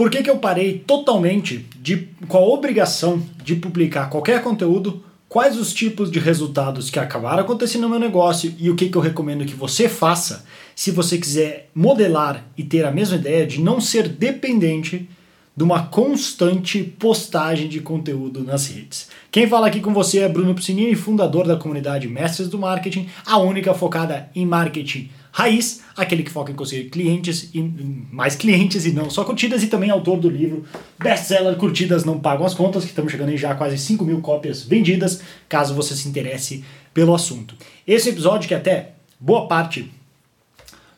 Por que, que eu parei totalmente de, com a obrigação de publicar qualquer conteúdo? Quais os tipos de resultados que acabaram acontecendo no meu negócio e o que, que eu recomendo que você faça se você quiser modelar e ter a mesma ideia de não ser dependente de uma constante postagem de conteúdo nas redes. Quem fala aqui com você é Bruno Piscinini, fundador da comunidade Mestres do Marketing, a única focada em marketing raiz, aquele que foca em conseguir clientes e mais clientes e não só curtidas, e também autor do livro best-seller Curtidas Não Pagam as Contas, que estamos chegando aí já quase 5 mil cópias vendidas, caso você se interesse pelo assunto. Esse episódio, que é até boa parte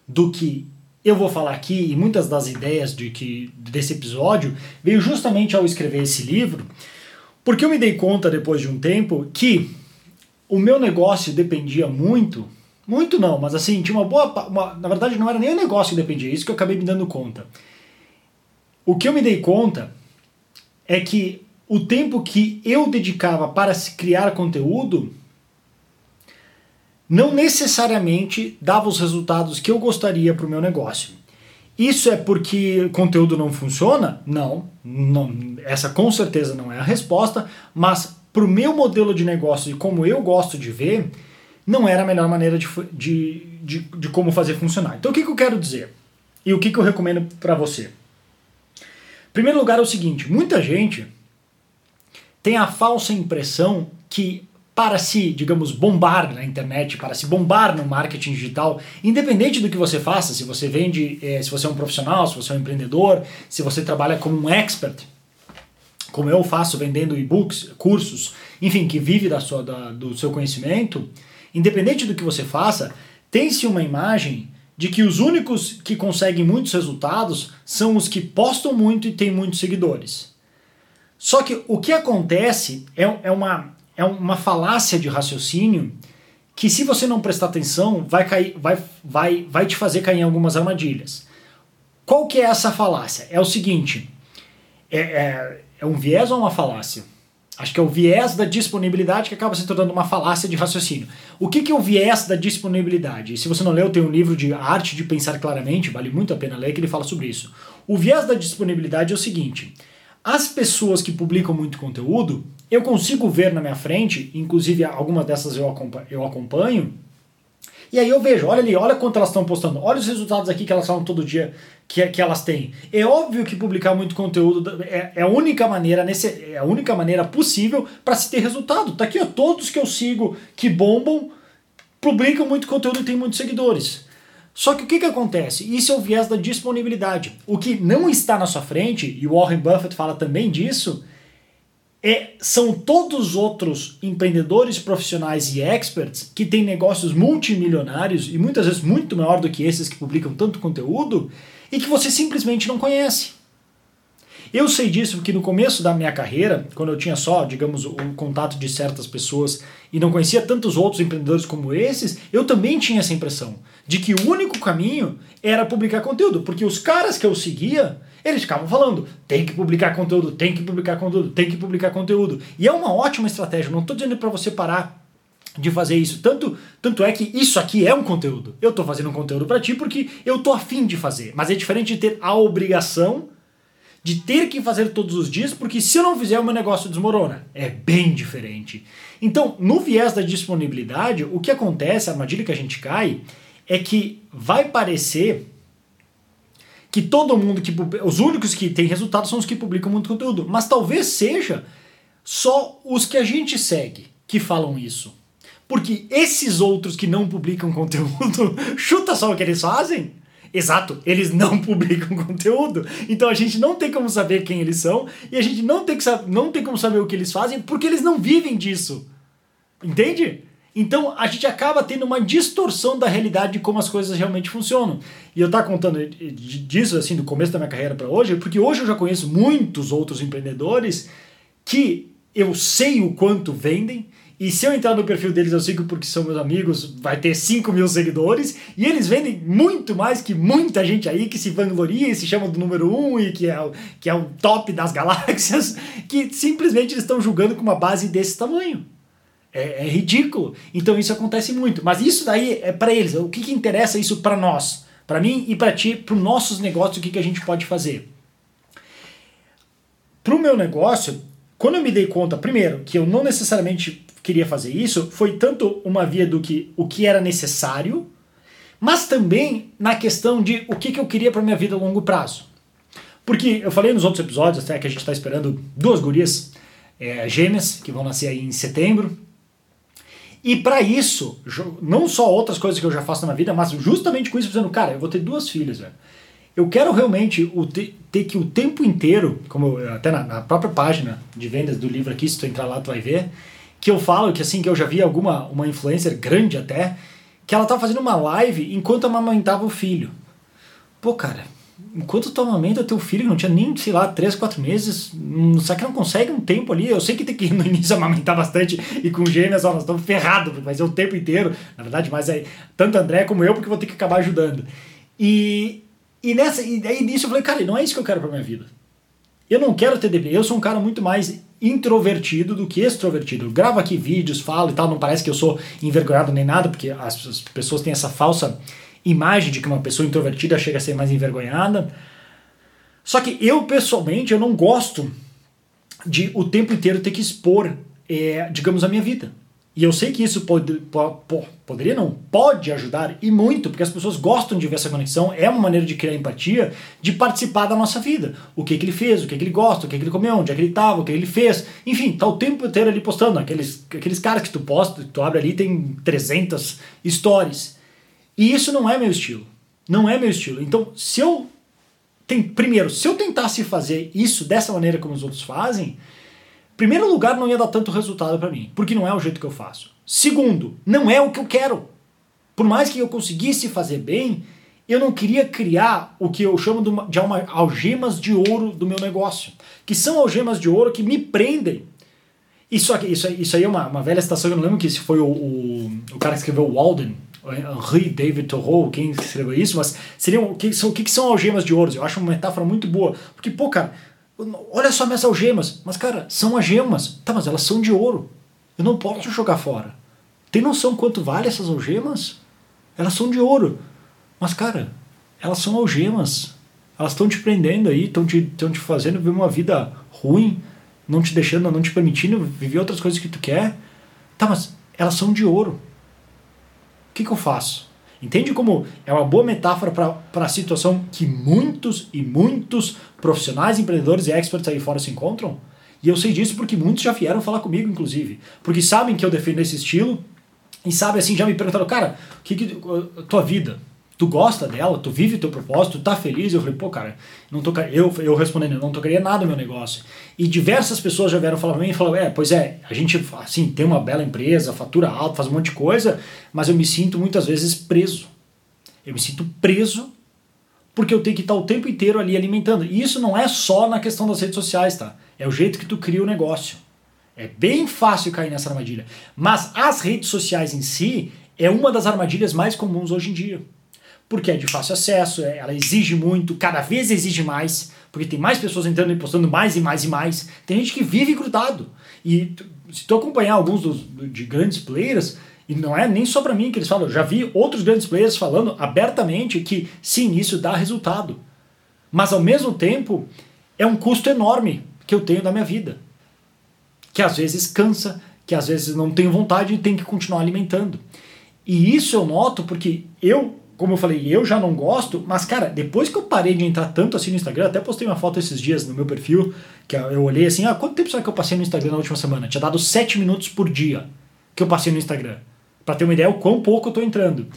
do que eu vou falar aqui e muitas das ideias de que desse episódio veio justamente ao escrever esse livro, porque eu me dei conta depois de um tempo que o meu negócio dependia muito muito não, mas assim, tinha uma boa. Uma, na verdade, não era nem o negócio que dependia, é isso que eu acabei me dando conta. O que eu me dei conta é que o tempo que eu dedicava para criar conteúdo não necessariamente dava os resultados que eu gostaria para o meu negócio. Isso é porque conteúdo não funciona? Não, não, essa com certeza não é a resposta, mas para o meu modelo de negócio e como eu gosto de ver, não era a melhor maneira de, de, de, de como fazer funcionar. Então o que, que eu quero dizer? E o que, que eu recomendo para você? Em primeiro lugar é o seguinte, muita gente tem a falsa impressão que para se, digamos, bombar na internet, para se bombar no marketing digital, independente do que você faça, se você vende, eh, se você é um profissional, se você é um empreendedor, se você trabalha como um expert, como eu faço vendendo e-books, cursos, enfim, que vive da sua, da, do seu conhecimento, independente do que você faça, tem-se uma imagem de que os únicos que conseguem muitos resultados são os que postam muito e têm muitos seguidores. Só que o que acontece é, é, uma, é uma falácia de raciocínio que, se você não prestar atenção, vai, cair, vai, vai, vai te fazer cair em algumas armadilhas. Qual que é essa falácia? É o seguinte: é, é, é um viés ou uma falácia? Acho que é o viés da disponibilidade que acaba se tornando uma falácia de raciocínio. O que, que é o viés da disponibilidade? se você não leu, tem um livro de Arte de Pensar Claramente, vale muito a pena ler, que ele fala sobre isso. O viés da disponibilidade é o seguinte: as pessoas que publicam muito conteúdo, eu consigo ver na minha frente, inclusive algumas dessas eu acompanho, eu acompanho e aí eu vejo, olha ali, olha quanto elas estão postando, olha os resultados aqui que elas falam todo dia que, que elas têm. É óbvio que publicar muito conteúdo é, é a única maneira, nesse, é a única maneira possível para se ter resultado. Tá aqui, ó, todos que eu sigo que bombam publicam muito conteúdo e têm muitos seguidores. Só que o que, que acontece? Isso é o viés da disponibilidade. O que não está na sua frente, e o Warren Buffett fala também disso, é, são todos outros empreendedores profissionais e experts que têm negócios multimilionários e muitas vezes muito maior do que esses que publicam tanto conteúdo e que você simplesmente não conhece. Eu sei disso porque no começo da minha carreira, quando eu tinha só, digamos, o contato de certas pessoas e não conhecia tantos outros empreendedores como esses, eu também tinha essa impressão de que o único caminho era publicar conteúdo, porque os caras que eu seguia eles ficavam falando, tem que publicar conteúdo, tem que publicar conteúdo, tem que publicar conteúdo. E é uma ótima estratégia, não estou dizendo para você parar de fazer isso. Tanto, tanto é que isso aqui é um conteúdo. Eu estou fazendo um conteúdo para ti porque eu estou afim de fazer. Mas é diferente de ter a obrigação de ter que fazer todos os dias, porque se eu não fizer, o meu negócio desmorona. É bem diferente. Então, no viés da disponibilidade, o que acontece, a armadilha que a gente cai, é que vai parecer que todo mundo que os únicos que têm resultado são os que publicam muito conteúdo, mas talvez seja só os que a gente segue que falam isso. Porque esses outros que não publicam conteúdo, chuta só o que eles fazem. Exato, eles não publicam conteúdo. Então a gente não tem como saber quem eles são e a gente não tem, que, não tem como saber o que eles fazem porque eles não vivem disso. Entende? Então a gente acaba tendo uma distorção da realidade de como as coisas realmente funcionam. E eu estou contando disso assim do começo da minha carreira para hoje, porque hoje eu já conheço muitos outros empreendedores que eu sei o quanto vendem. E se eu entrar no perfil deles, eu sigo porque são meus amigos, vai ter 5 mil seguidores. E eles vendem muito mais que muita gente aí que se vangloria e se chama do número 1 um, e que é, o, que é o top das galáxias, que simplesmente eles estão julgando com uma base desse tamanho. É, é, ridículo. Então isso acontece muito. Mas isso daí é para eles. O que, que interessa isso para nós? Para mim e para ti, para os nossos negócios, o que, que a gente pode fazer? pro meu negócio, quando eu me dei conta, primeiro, que eu não necessariamente queria fazer isso, foi tanto uma via do que o que era necessário, mas também na questão de o que, que eu queria para minha vida a longo prazo. Porque eu falei nos outros episódios até que a gente está esperando duas gurias é, gêmeas que vão nascer aí em setembro. E para isso, não só outras coisas que eu já faço na vida, mas justamente com isso, dizendo, cara, eu vou ter duas filhas, velho. Eu quero realmente o ter, ter que o tempo inteiro, como eu, até na, na, própria página de vendas do livro aqui, se tu entrar lá tu vai ver, que eu falo que assim, que eu já vi alguma uma influencer grande até, que ela tava fazendo uma live enquanto amamentava o filho. Pô, cara, enquanto tu amamenta teu filho, não tinha nem, sei lá, 3, 4 meses, hum, será que não consegue um tempo ali? Eu sei que tem que no início amamentar bastante e com gêmeas, ó, nós estamos ferrados, vai ser o tempo inteiro, na verdade, mas é tanto André como eu, porque vou ter que acabar ajudando. E, e, nessa, e aí nisso eu falei, cara, não é isso que eu quero pra minha vida. Eu não quero ter DP, eu sou um cara muito mais introvertido do que extrovertido. Eu gravo aqui vídeos, falo e tal, não parece que eu sou envergonhado nem nada, porque as, as pessoas têm essa falsa imagem de que uma pessoa introvertida chega a ser mais envergonhada. Só que eu, pessoalmente, eu não gosto de o tempo inteiro ter que expor, é, digamos, a minha vida. E eu sei que isso pode, pode, poderia, não, pode ajudar e muito, porque as pessoas gostam de ver essa conexão, é uma maneira de criar empatia, de participar da nossa vida. O que, que ele fez, o que, que ele gosta, o que, que ele comeu, onde é que ele estava, o que ele fez. Enfim, tá o tempo inteiro ali postando. Aqueles, aqueles caras que tu posta, tu abre ali, tem 300 stories. E isso não é meu estilo. Não é meu estilo. Então, se eu. Tem, primeiro, se eu tentasse fazer isso dessa maneira como os outros fazem, primeiro lugar, não ia dar tanto resultado para mim, porque não é o jeito que eu faço. Segundo, não é o que eu quero. Por mais que eu conseguisse fazer bem, eu não queria criar o que eu chamo de algemas de ouro do meu negócio, que são algemas de ouro que me prendem. Isso, aqui, isso, isso aí é uma, uma velha citação, eu não lembro que se foi o, o, o cara que escreveu Walden, Henri David Thoreau, quem escreveu isso, mas seriam, que são, o que são algemas de ouro? Eu acho uma metáfora muito boa. Porque, pô, cara, olha só minhas algemas. Mas, cara, são algemas. Tá, mas elas são de ouro. Eu não posso jogar fora. Tem noção quanto vale essas algemas? Elas são de ouro. Mas, cara, elas são algemas. Elas estão te prendendo aí, estão te, te fazendo viver uma vida ruim, não te deixando, não te permitindo viver outras coisas que tu quer. Tá, mas elas são de ouro o que, que eu faço? Entende como é uma boa metáfora para a situação que muitos e muitos profissionais, empreendedores e experts aí fora se encontram? E eu sei disso porque muitos já vieram falar comigo, inclusive. Porque sabem que eu defendo esse estilo e sabem assim, já me perguntaram, cara, o que, que tua vida? Tu gosta dela, tu vive teu propósito, tu tá feliz? Eu falei, pô, cara, não tô, eu, eu respondendo, não tocaria nada no meu negócio. E diversas pessoas já vieram falar pra mim e falaram, é, pois é, a gente, assim, tem uma bela empresa, fatura alta, faz um monte de coisa, mas eu me sinto muitas vezes preso. Eu me sinto preso porque eu tenho que estar o tempo inteiro ali alimentando. E isso não é só na questão das redes sociais, tá? É o jeito que tu cria o negócio. É bem fácil cair nessa armadilha. Mas as redes sociais em si é uma das armadilhas mais comuns hoje em dia porque é de fácil acesso, é, ela exige muito, cada vez exige mais, porque tem mais pessoas entrando e postando mais e mais e mais. Tem gente que vive grudado. E se tu acompanhar alguns dos, de grandes players, e não é nem só para mim que eles falam, eu já vi outros grandes players falando abertamente que sim, isso dá resultado. Mas ao mesmo tempo, é um custo enorme que eu tenho da minha vida. Que às vezes cansa, que às vezes não tenho vontade e tenho que continuar alimentando. E isso eu noto porque eu como eu falei, eu já não gosto, mas cara, depois que eu parei de entrar tanto assim no Instagram, até postei uma foto esses dias no meu perfil, que eu olhei assim, ah, quanto tempo será que eu passei no Instagram na última semana? Tinha dado 7 minutos por dia que eu passei no Instagram. Para ter uma ideia o quão pouco eu tô entrando.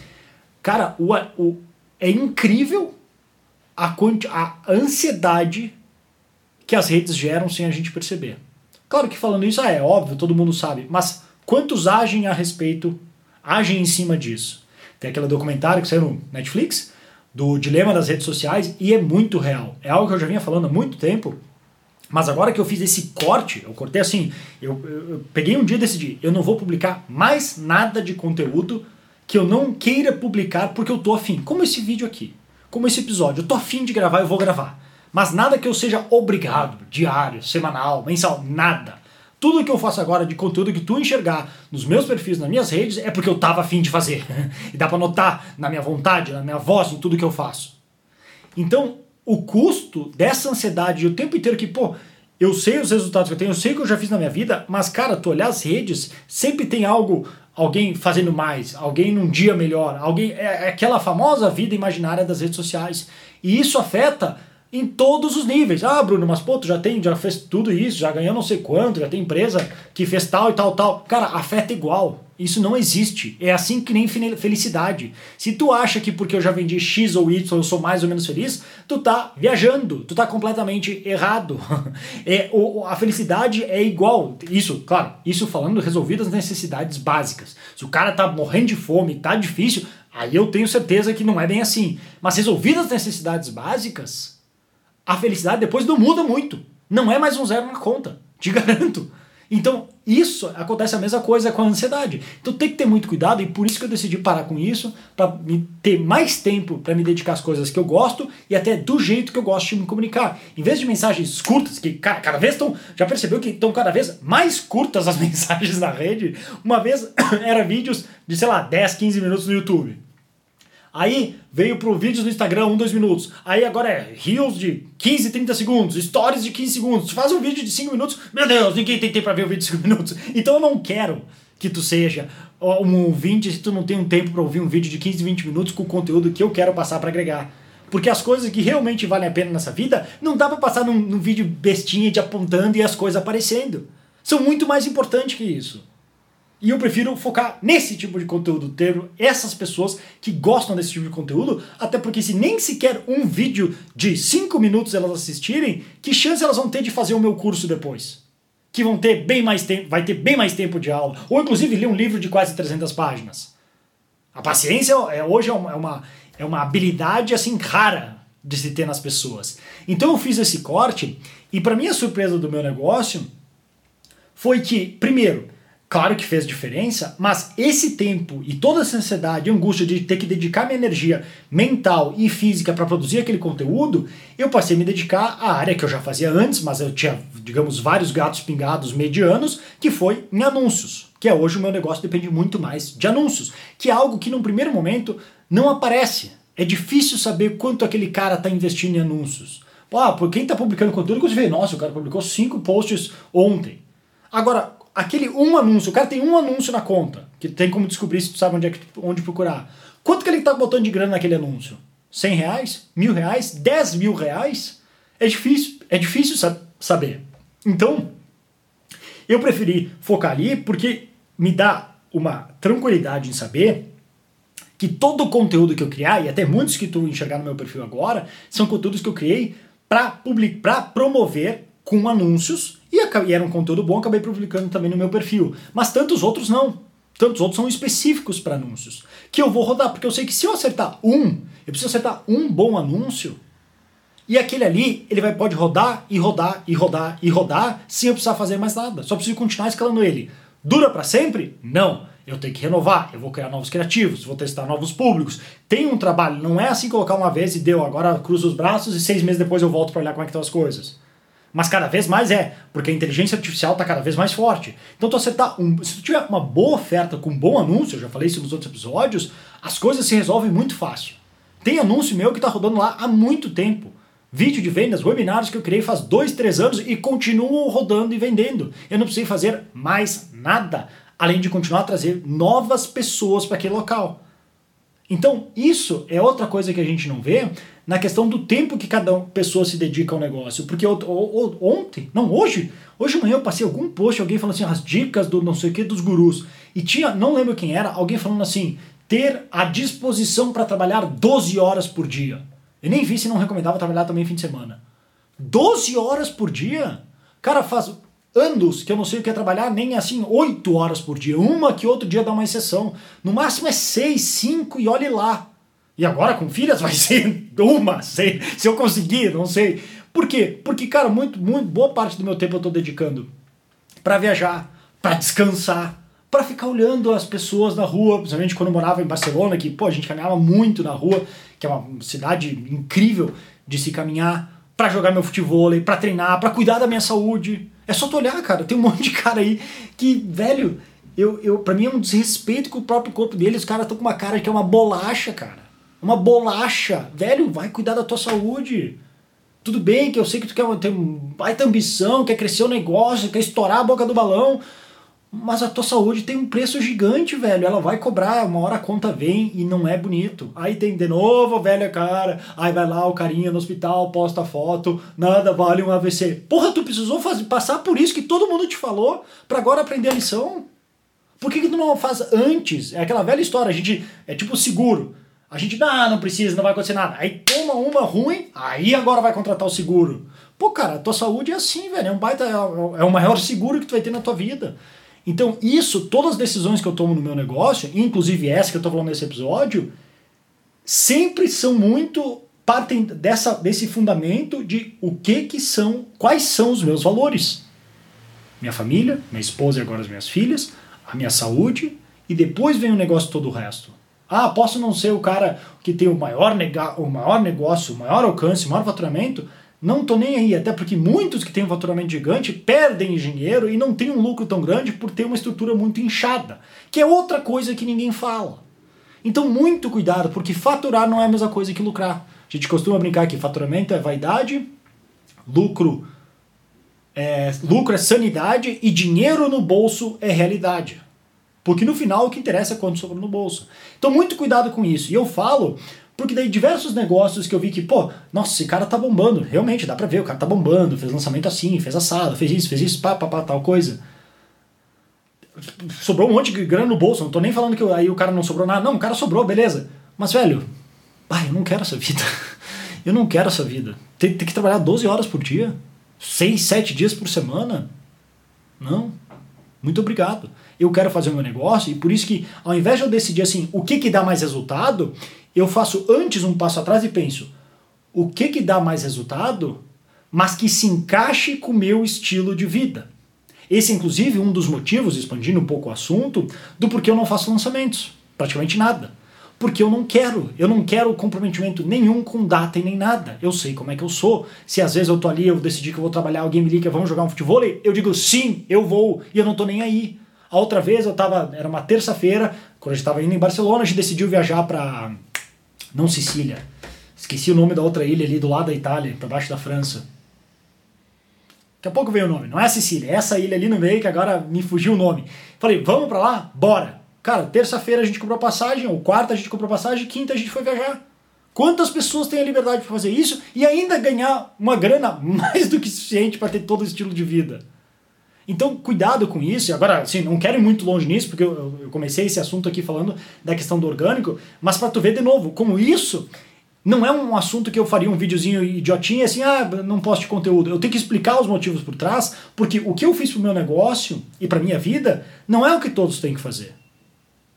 Cara, o, o, é incrível a, a ansiedade que as redes geram sem a gente perceber. Claro que falando isso, ah, é óbvio, todo mundo sabe, mas quantos agem a respeito, agem em cima disso? Tem aquele documentário que saiu no Netflix, do dilema das redes sociais, e é muito real. É algo que eu já vinha falando há muito tempo, mas agora que eu fiz esse corte, eu cortei assim, eu, eu, eu peguei um dia e decidi, eu não vou publicar mais nada de conteúdo que eu não queira publicar porque eu tô afim. Como esse vídeo aqui, como esse episódio, eu tô afim de gravar, eu vou gravar. Mas nada que eu seja obrigado, diário, semanal, mensal, nada. Tudo que eu faço agora de conteúdo que tu enxergar nos meus perfis, nas minhas redes, é porque eu tava afim de fazer. e dá pra notar na minha vontade, na minha voz, em tudo que eu faço. Então, o custo dessa ansiedade o tempo inteiro que, pô, eu sei os resultados que eu tenho, eu sei o que eu já fiz na minha vida, mas, cara, tu olhar as redes, sempre tem algo, alguém fazendo mais, alguém num dia melhor, alguém. É, é aquela famosa vida imaginária das redes sociais. E isso afeta em todos os níveis. Ah, Bruno, mas pô, tu já tem, já fez tudo isso, já ganhou não sei quanto, já tem empresa que fez tal e tal, tal. Cara, afeta igual. Isso não existe. É assim que nem felicidade. Se tu acha que porque eu já vendi X ou Y eu sou mais ou menos feliz, tu tá viajando, tu tá completamente errado. É, o, a felicidade é igual. Isso, claro, isso falando resolvidas as necessidades básicas. Se o cara tá morrendo de fome, tá difícil, aí eu tenho certeza que não é bem assim. Mas resolvidas as necessidades básicas, a felicidade depois não muda muito. Não é mais um zero na conta, te garanto. Então, isso acontece a mesma coisa com a ansiedade. Então tem que ter muito cuidado e por isso que eu decidi parar com isso, para ter mais tempo para me dedicar às coisas que eu gosto e até do jeito que eu gosto de me comunicar. Em vez de mensagens curtas, que cara, cada vez estão. Já percebeu que estão cada vez mais curtas as mensagens na rede? Uma vez era vídeos de, sei lá, 10, 15 minutos no YouTube. Aí veio pro vídeos no Instagram, 1, 2 minutos. Aí agora é Reels de 15, 30 segundos, Stories de 15 segundos. Faz um vídeo de 5 minutos. Meu Deus, ninguém tem tempo pra ver o vídeo de 5 minutos. Então eu não quero que tu seja um ouvinte se tu não tem um tempo para ouvir um vídeo de 15, 20 minutos com o conteúdo que eu quero passar para agregar. Porque as coisas que realmente valem a pena nessa vida não dá pra passar num, num vídeo bestinha de apontando e as coisas aparecendo. São muito mais importantes que isso. E eu prefiro focar nesse tipo de conteúdo, ter essas pessoas que gostam desse tipo de conteúdo, até porque se nem sequer um vídeo de 5 minutos elas assistirem, que chance elas vão ter de fazer o meu curso depois? Que vão ter bem mais tempo, vai ter bem mais tempo de aula, ou inclusive ler um livro de quase 300 páginas. A paciência é, hoje é uma, é, uma, é uma habilidade assim rara de se ter nas pessoas. Então eu fiz esse corte e para minha surpresa do meu negócio foi que, primeiro, Claro que fez diferença, mas esse tempo e toda essa ansiedade e angústia de ter que dedicar minha energia mental e física para produzir aquele conteúdo, eu passei a me dedicar à área que eu já fazia antes, mas eu tinha, digamos, vários gatos pingados medianos, que foi em anúncios. Que é hoje o meu negócio depende muito mais de anúncios, que é algo que num primeiro momento não aparece. É difícil saber quanto aquele cara está investindo em anúncios. Ah, por quem está publicando conteúdo, você vê, nossa, o cara publicou cinco posts ontem. Agora, aquele um anúncio, o cara tem um anúncio na conta, que tem como descobrir se tu sabe onde, é que, onde procurar. Quanto que ele tá botando de grana naquele anúncio? 100 reais? Mil reais? 10 mil reais? É difícil, é difícil saber. Então, eu preferi focar ali porque me dá uma tranquilidade em saber que todo o conteúdo que eu criar, e até muitos que tu enxergar no meu perfil agora, são conteúdos que eu criei para promover com anúncios e, era um conteúdo bom, acabei publicando também no meu perfil. Mas tantos outros não. Tantos outros são específicos para anúncios. Que eu vou rodar, porque eu sei que se eu acertar um, eu preciso acertar um bom anúncio. E aquele ali, ele vai, pode rodar e rodar e rodar e rodar sem eu precisar fazer mais nada. Só preciso continuar escalando ele. Dura para sempre? Não. Eu tenho que renovar, eu vou criar novos criativos, vou testar novos públicos. Tem um trabalho, não é assim colocar uma vez e deu, agora cruzo os braços e seis meses depois eu volto para olhar como é que estão as coisas. Mas cada vez mais é, porque a inteligência artificial está cada vez mais forte. Então, tu acertar um, se tu tiver uma boa oferta com um bom anúncio, eu já falei isso nos outros episódios, as coisas se resolvem muito fácil. Tem anúncio meu que está rodando lá há muito tempo. Vídeo de vendas, webinários que eu criei faz dois, três anos e continuam rodando e vendendo. Eu não precisei fazer mais nada, além de continuar a trazer novas pessoas para aquele local. Então, isso é outra coisa que a gente não vê na questão do tempo que cada pessoa se dedica ao negócio. Porque ontem, não, hoje, hoje manhã eu passei algum post, alguém falando assim, as dicas do não sei o que dos gurus. E tinha, não lembro quem era, alguém falando assim, ter a disposição para trabalhar 12 horas por dia. Eu nem vi se não recomendava trabalhar também fim de semana. 12 horas por dia? Cara, faz anos que eu não sei o que é trabalhar, nem assim 8 horas por dia. Uma que outro dia dá uma exceção. No máximo é 6, 5 e olhe lá. E agora com filhas vai ser uma, sei, se eu conseguir, não sei. Por quê? Porque, cara, muito, muito boa parte do meu tempo eu estou dedicando para viajar, para descansar, para ficar olhando as pessoas na rua, principalmente quando eu morava em Barcelona, que, pô, a gente caminhava muito na rua, que é uma cidade incrível de se caminhar, para jogar meu futebol, para treinar, para cuidar da minha saúde. É só tu olhar, cara. Tem um monte de cara aí que, velho, eu, eu, pra mim é um desrespeito com o próprio corpo deles. Os caras estão com uma cara que é uma bolacha, cara. Uma bolacha. Velho, vai cuidar da tua saúde. Tudo bem que eu sei que tu quer ter baita ambição, quer crescer o negócio, quer estourar a boca do balão, mas a tua saúde tem um preço gigante, velho. Ela vai cobrar, uma hora a conta vem e não é bonito. Aí tem de novo, velha cara. Aí vai lá o carinha no hospital, posta foto, nada vale um AVC. Porra, tu precisou fazer, passar por isso que todo mundo te falou para agora aprender a lição? Por que, que tu não faz antes? É aquela velha história, a gente é tipo seguro. A gente, ah, não precisa, não vai acontecer nada. Aí toma uma ruim, aí agora vai contratar o seguro. Pô, cara, a tua saúde é assim, velho. É um baita, é o maior seguro que tu vai ter na tua vida. Então, isso, todas as decisões que eu tomo no meu negócio, inclusive essa que eu estou falando nesse episódio, sempre são muito partem dessa desse fundamento de o que que são, quais são os meus valores. Minha família, minha esposa e agora as minhas filhas, a minha saúde e depois vem o negócio todo o resto. Ah, posso não ser o cara que tem o maior, nega, o maior negócio, o maior alcance, o maior faturamento, não tô nem aí, até porque muitos que têm um faturamento gigante perdem dinheiro e não têm um lucro tão grande por ter uma estrutura muito inchada, que é outra coisa que ninguém fala. Então, muito cuidado, porque faturar não é a mesma coisa que lucrar. A gente costuma brincar que faturamento é vaidade, lucro é, lucro é sanidade e dinheiro no bolso é realidade. Porque no final o que interessa é quanto sobra no bolso. Então, muito cuidado com isso. E eu falo porque daí diversos negócios que eu vi que, pô, nossa, esse cara tá bombando. Realmente, dá pra ver, o cara tá bombando, fez lançamento assim, fez assado, fez isso, fez isso, pá, pá, pá, tal coisa. Sobrou um monte de grana no bolso, não tô nem falando que aí o cara não sobrou nada. Não, o cara sobrou, beleza. Mas, velho, pai, eu não quero essa vida. Eu não quero essa vida. Tem, tem que trabalhar 12 horas por dia, 6, 7 dias por semana. Não. Muito obrigado. Eu quero fazer o meu negócio e por isso que, ao invés de eu decidir assim, o que que dá mais resultado, eu faço antes um passo atrás e penso: o que que dá mais resultado, mas que se encaixe com o meu estilo de vida. Esse, inclusive, um dos motivos, expandindo um pouco o assunto, do porquê eu não faço lançamentos. Praticamente nada. Porque eu não quero. Eu não quero comprometimento nenhum com data e nem nada. Eu sei como é que eu sou. Se às vezes eu tô ali, eu decidi que eu vou trabalhar, alguém me liga, vamos jogar um futebol, eu digo sim, eu vou, e eu não tô nem aí. A outra vez eu tava, era uma terça-feira, quando a gente tava indo em Barcelona, a gente decidiu viajar para não Sicília. Esqueci o nome da outra ilha ali do lado da Itália, para baixo da França. Daqui a pouco veio o nome. Não é Sicília, é essa ilha ali no meio que agora me fugiu o nome. Falei, vamos para lá? Bora. Cara, terça-feira a gente comprou passagem, ou quarta a gente comprou passagem, quinta a gente foi viajar. Quantas pessoas têm a liberdade de fazer isso e ainda ganhar uma grana mais do que suficiente para ter todo o estilo de vida? Então, cuidado com isso. Agora, assim, não quero ir muito longe nisso, porque eu, eu comecei esse assunto aqui falando da questão do orgânico, mas para tu ver de novo, como isso não é um assunto que eu faria um videozinho idiotinho assim, ah, não posto de conteúdo. Eu tenho que explicar os motivos por trás, porque o que eu fiz pro meu negócio e pra minha vida não é o que todos têm que fazer.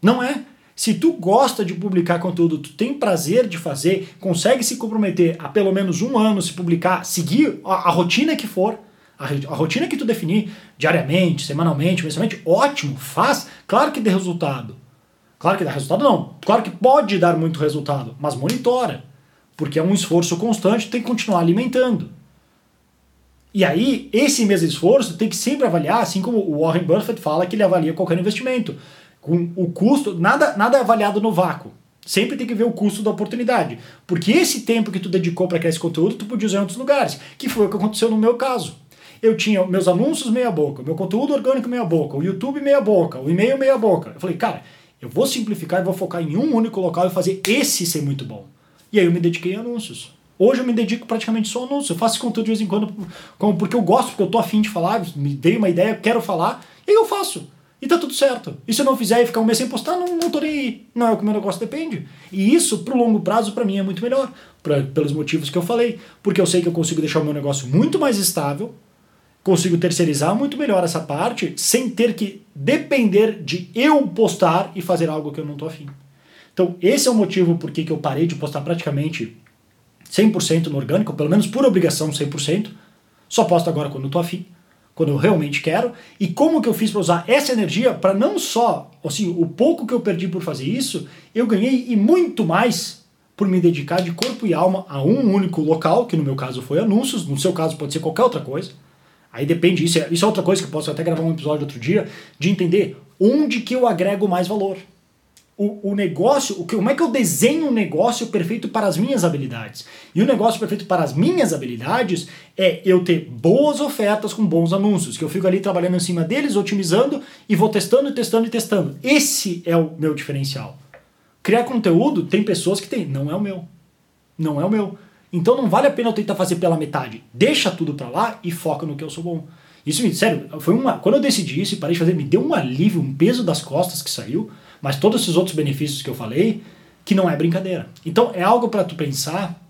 Não é. Se tu gosta de publicar conteúdo, tu tem prazer de fazer, consegue se comprometer a pelo menos um ano se publicar, seguir a, a rotina que for, a, a rotina que tu definir diariamente, semanalmente, mensalmente, ótimo, faz, claro que dê resultado. Claro que dá resultado, não. Claro que pode dar muito resultado, mas monitora. Porque é um esforço constante, tem que continuar alimentando. E aí, esse mesmo esforço tem que sempre avaliar, assim como o Warren Buffett fala que ele avalia qualquer investimento. Com o custo, nada, nada é avaliado no vácuo. Sempre tem que ver o custo da oportunidade. Porque esse tempo que tu dedicou para criar esse conteúdo, tu podia usar em outros lugares. Que foi o que aconteceu no meu caso eu tinha meus anúncios meia boca, meu conteúdo orgânico meia boca, o YouTube meia boca, o e-mail meia boca. Eu falei, cara, eu vou simplificar e vou focar em um único local e fazer esse ser muito bom. E aí eu me dediquei a anúncios. Hoje eu me dedico praticamente só a anúncios. Eu faço conteúdo de vez em quando porque eu gosto, porque eu tô afim de falar, me veio uma ideia, quero falar, e eu faço. E tá tudo certo. E se eu não fizer e ficar um mês sem postar, não, não tô nem aí. Não é o que o meu negócio depende. E isso, pro longo prazo, para mim é muito melhor. Pra, pelos motivos que eu falei. Porque eu sei que eu consigo deixar o meu negócio muito mais estável, consigo terceirizar muito melhor essa parte sem ter que depender de eu postar e fazer algo que eu não estou afim. Então, esse é o motivo por que eu parei de postar praticamente 100% no orgânico, pelo menos por obrigação 100%. Só posto agora quando eu estou afim, quando eu realmente quero. E como que eu fiz para usar essa energia para não só, assim, o pouco que eu perdi por fazer isso, eu ganhei e muito mais por me dedicar de corpo e alma a um único local, que no meu caso foi anúncios, no seu caso pode ser qualquer outra coisa Aí depende, isso é, isso é outra coisa que eu posso até gravar um episódio outro dia, de entender onde que eu agrego mais valor. o, o negócio, o que, como é que eu desenho um negócio perfeito para as minhas habilidades? E o negócio perfeito para as minhas habilidades é eu ter boas ofertas com bons anúncios, que eu fico ali trabalhando em cima deles, otimizando e vou testando, testando e testando. Esse é o meu diferencial. Criar conteúdo tem pessoas que tem, não é o meu. Não é o meu. Então não vale a pena eu tentar fazer pela metade. Deixa tudo para lá e foca no que eu sou bom. Isso, me, sério, foi uma. Quando eu decidi isso e parei de fazer, me deu um alívio, um peso das costas que saiu mas todos esses outros benefícios que eu falei, que não é brincadeira. Então é algo para tu pensar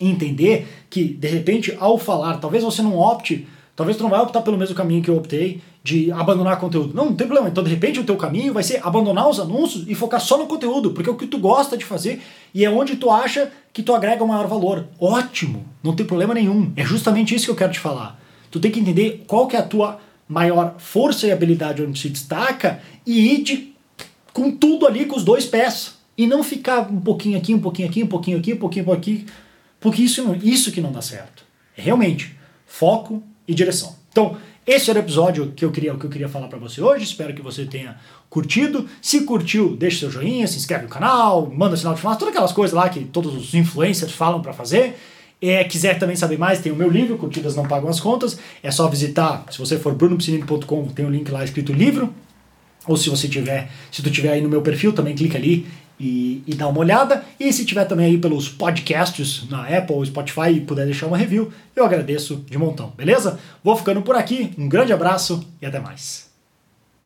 e entender que, de repente, ao falar, talvez você não opte, talvez tu não vai optar pelo mesmo caminho que eu optei, de abandonar conteúdo. Não, não tem problema. Então, de repente, o teu caminho vai ser abandonar os anúncios e focar só no conteúdo, porque é o que tu gosta de fazer e é onde tu acha que tu agrega o maior valor. Ótimo, não tem problema nenhum. É justamente isso que eu quero te falar. Tu tem que entender qual que é a tua maior força e habilidade onde se destaca e ir de com tudo ali, com os dois pés. E não ficar um pouquinho aqui, um pouquinho aqui, um pouquinho aqui, um pouquinho aqui. Porque isso, isso que não dá certo. É realmente foco e direção. Então, esse era o episódio que eu queria, que eu queria falar para você hoje. Espero que você tenha curtido. Se curtiu, deixe seu joinha, se inscreve no canal, manda sinal de fumaça, todas aquelas coisas lá que todos os influencers falam para fazer. É, quiser também saber mais, tem o meu livro, Curtidas Não Pagam as Contas. É só visitar, se você for brunopsinini.com, tem o um link lá escrito livro, ou se você tiver, se tu tiver aí no meu perfil, também clica ali e, e dá uma olhada. E se tiver também aí pelos podcasts na Apple Spotify e puder deixar uma review, eu agradeço de montão, beleza? Vou ficando por aqui, um grande abraço e até mais.